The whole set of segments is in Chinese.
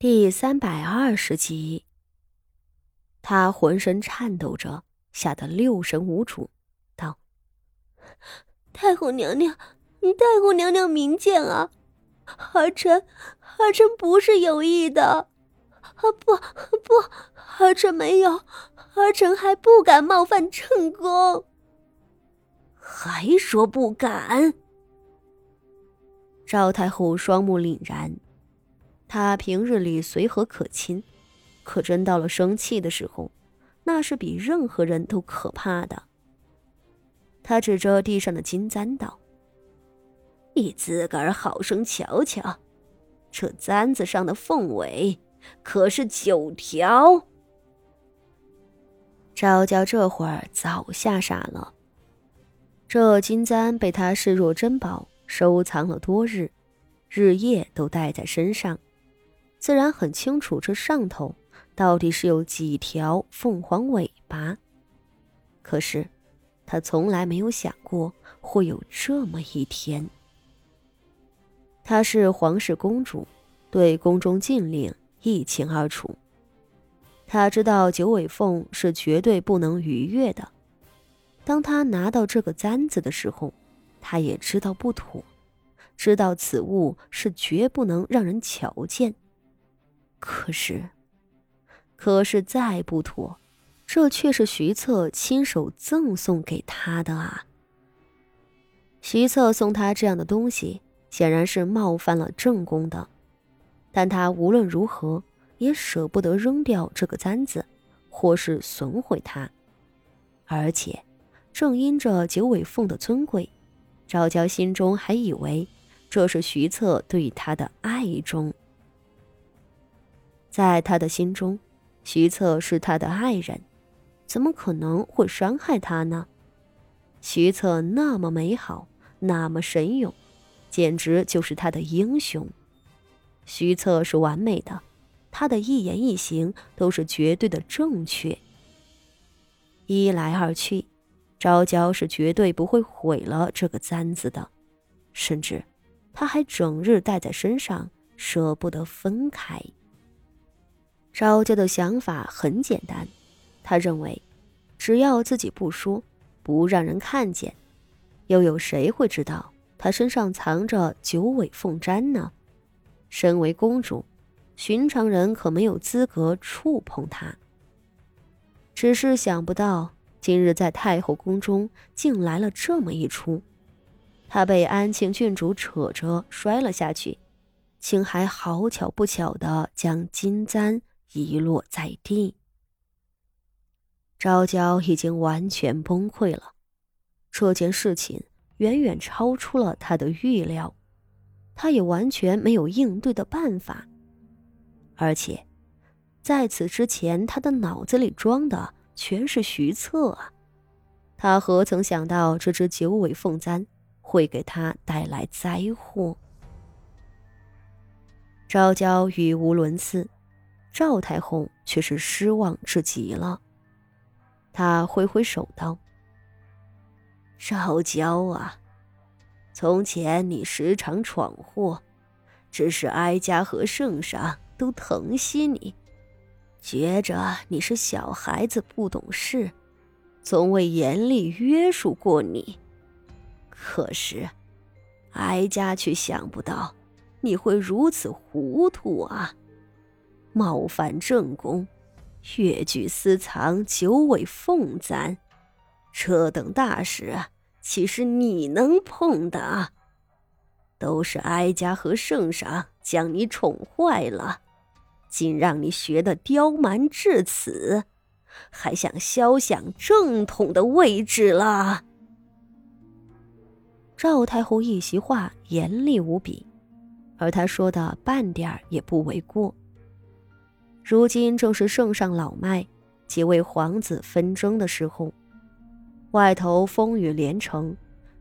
第三百二十集，他浑身颤抖着，吓得六神无主，道：“太后娘娘，太后娘娘明鉴啊！儿臣，儿臣不是有意的，啊不不，儿臣没有，儿臣还不敢冒犯正宫。还说不敢？”赵太后双目凛然。他平日里随和可亲，可真到了生气的时候，那是比任何人都可怕的。他指着地上的金簪道：“你自个儿好生瞧瞧，这簪子上的凤尾可是九条。”赵娇这会儿早吓傻了。这金簪被他视若珍宝，收藏了多日，日夜都戴在身上。自然很清楚，这上头到底是有几条凤凰尾巴。可是，他从来没有想过会有这么一天。她是皇室公主，对宫中禁令一清二楚。她知道九尾凤是绝对不能逾越的。当她拿到这个簪子的时候，她也知道不妥，知道此物是绝不能让人瞧见。可是，可是再不妥，这却是徐策亲手赠送给他的啊！徐策送他这样的东西，显然是冒犯了正宫的，但他无论如何也舍不得扔掉这个簪子，或是损毁它。而且，正因着九尾凤的尊贵，赵娇心中还以为这是徐策对他的爱中。在他的心中，徐策是他的爱人，怎么可能会伤害他呢？徐策那么美好，那么神勇，简直就是他的英雄。徐策是完美的，他的一言一行都是绝对的正确。一来二去，昭娇是绝对不会毁了这个簪子的，甚至他还整日戴在身上，舍不得分开。赵家的想法很简单，他认为，只要自己不说，不让人看见，又有谁会知道他身上藏着九尾凤簪呢？身为公主，寻常人可没有资格触碰她。只是想不到，今日在太后宫中竟来了这么一出，她被安庆郡主扯着摔了下去，竟还好巧不巧的将金簪。遗落在地，昭娇已经完全崩溃了。这件事情远远超出了她的预料，她也完全没有应对的办法。而且，在此之前，她的脑子里装的全是徐策啊！她何曾想到这只九尾凤簪会给她带来灾祸？昭娇语无伦次。赵太后却是失望至极了，她挥挥手道：“赵娇啊，从前你时常闯祸，只是哀家和圣上都疼惜你，觉着你是小孩子不懂事，从未严厉约束过你。可是，哀家却想不到你会如此糊涂啊！”冒犯正宫，越剧私藏九尾凤簪，这等大事岂是你能碰的？都是哀家和圣上将你宠坏了，竟让你学得刁蛮至此，还想肖想正统的位置了。赵太后一席话严厉无比，而她说的半点儿也不为过。如今正是圣上老迈，几位皇子纷争的时候，外头风雨连城，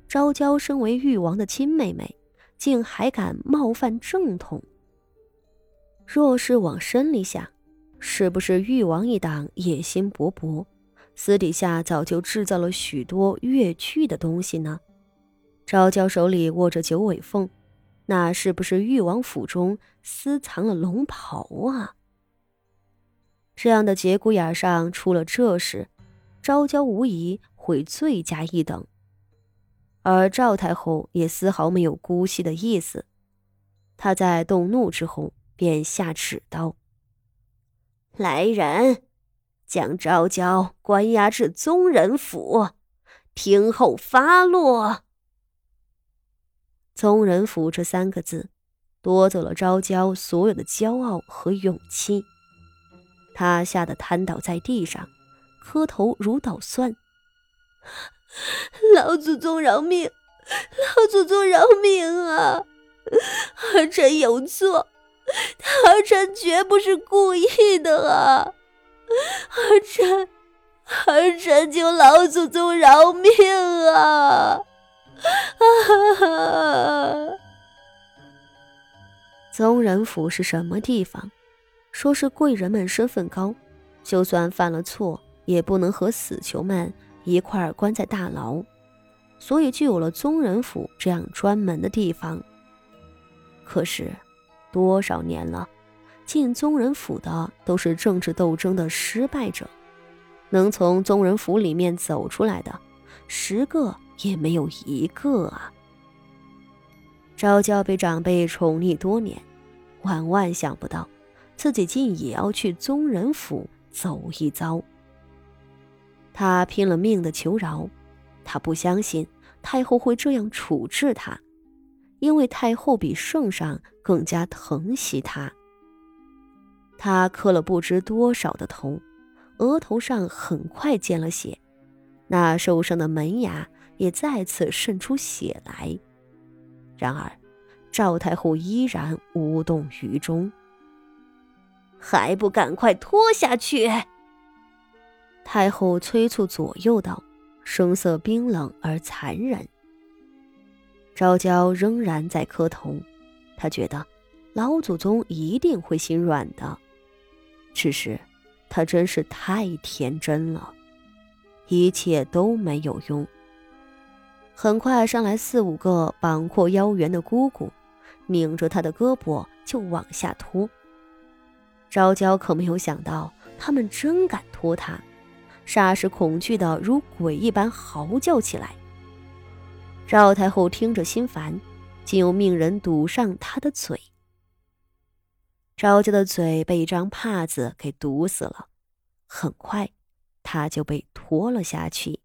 昭娇身为誉王的亲妹妹，竟还敢冒犯正统。若是往深里想，是不是誉王一党野心勃勃，私底下早就制造了许多越剧的东西呢？昭娇手里握着九尾凤，那是不是誉王府中私藏了龙袍啊？这样的节骨眼上出了这事，昭娇无疑会罪加一等。而赵太后也丝毫没有姑息的意思，她在动怒之后便下旨道：“来人，将昭娇关押至宗人府，听候发落。”宗人府这三个字，夺走了昭娇所有的骄傲和勇气。他吓得瘫倒在地上，磕头如捣蒜。老祖宗饶命！老祖宗饶命啊！儿臣有错，儿臣绝不是故意的啊！儿臣，儿臣求老祖宗饶命啊！啊！宗人府是什么地方？说是贵人们身份高，就算犯了错，也不能和死囚们一块儿关在大牢，所以就有了宗人府这样专门的地方。可是，多少年了，进宗人府的都是政治斗争的失败者，能从宗人府里面走出来的，十个。也没有一个啊！昭娇被长辈宠溺多年，万万想不到自己竟也要去宗人府走一遭。他拼了命的求饶，他不相信太后会这样处置他，因为太后比圣上更加疼惜他。他磕了不知多少的头，额头上很快见了血，那受伤的门牙。也再次渗出血来，然而赵太后依然无动于衷，还不赶快拖下去！太后催促左右道，声色冰冷而残忍。昭娇仍然在磕头，她觉得老祖宗一定会心软的，只是她真是太天真了，一切都没有用。很快上来四五个膀阔腰圆的姑姑，拧着他的胳膊就往下拖。昭娇可没有想到，他们真敢拖他，霎时恐惧的如鬼一般嚎叫起来。赵太后听着心烦，竟又命人堵上她的嘴。昭娇的嘴被一张帕子给堵死了，很快，她就被拖了下去。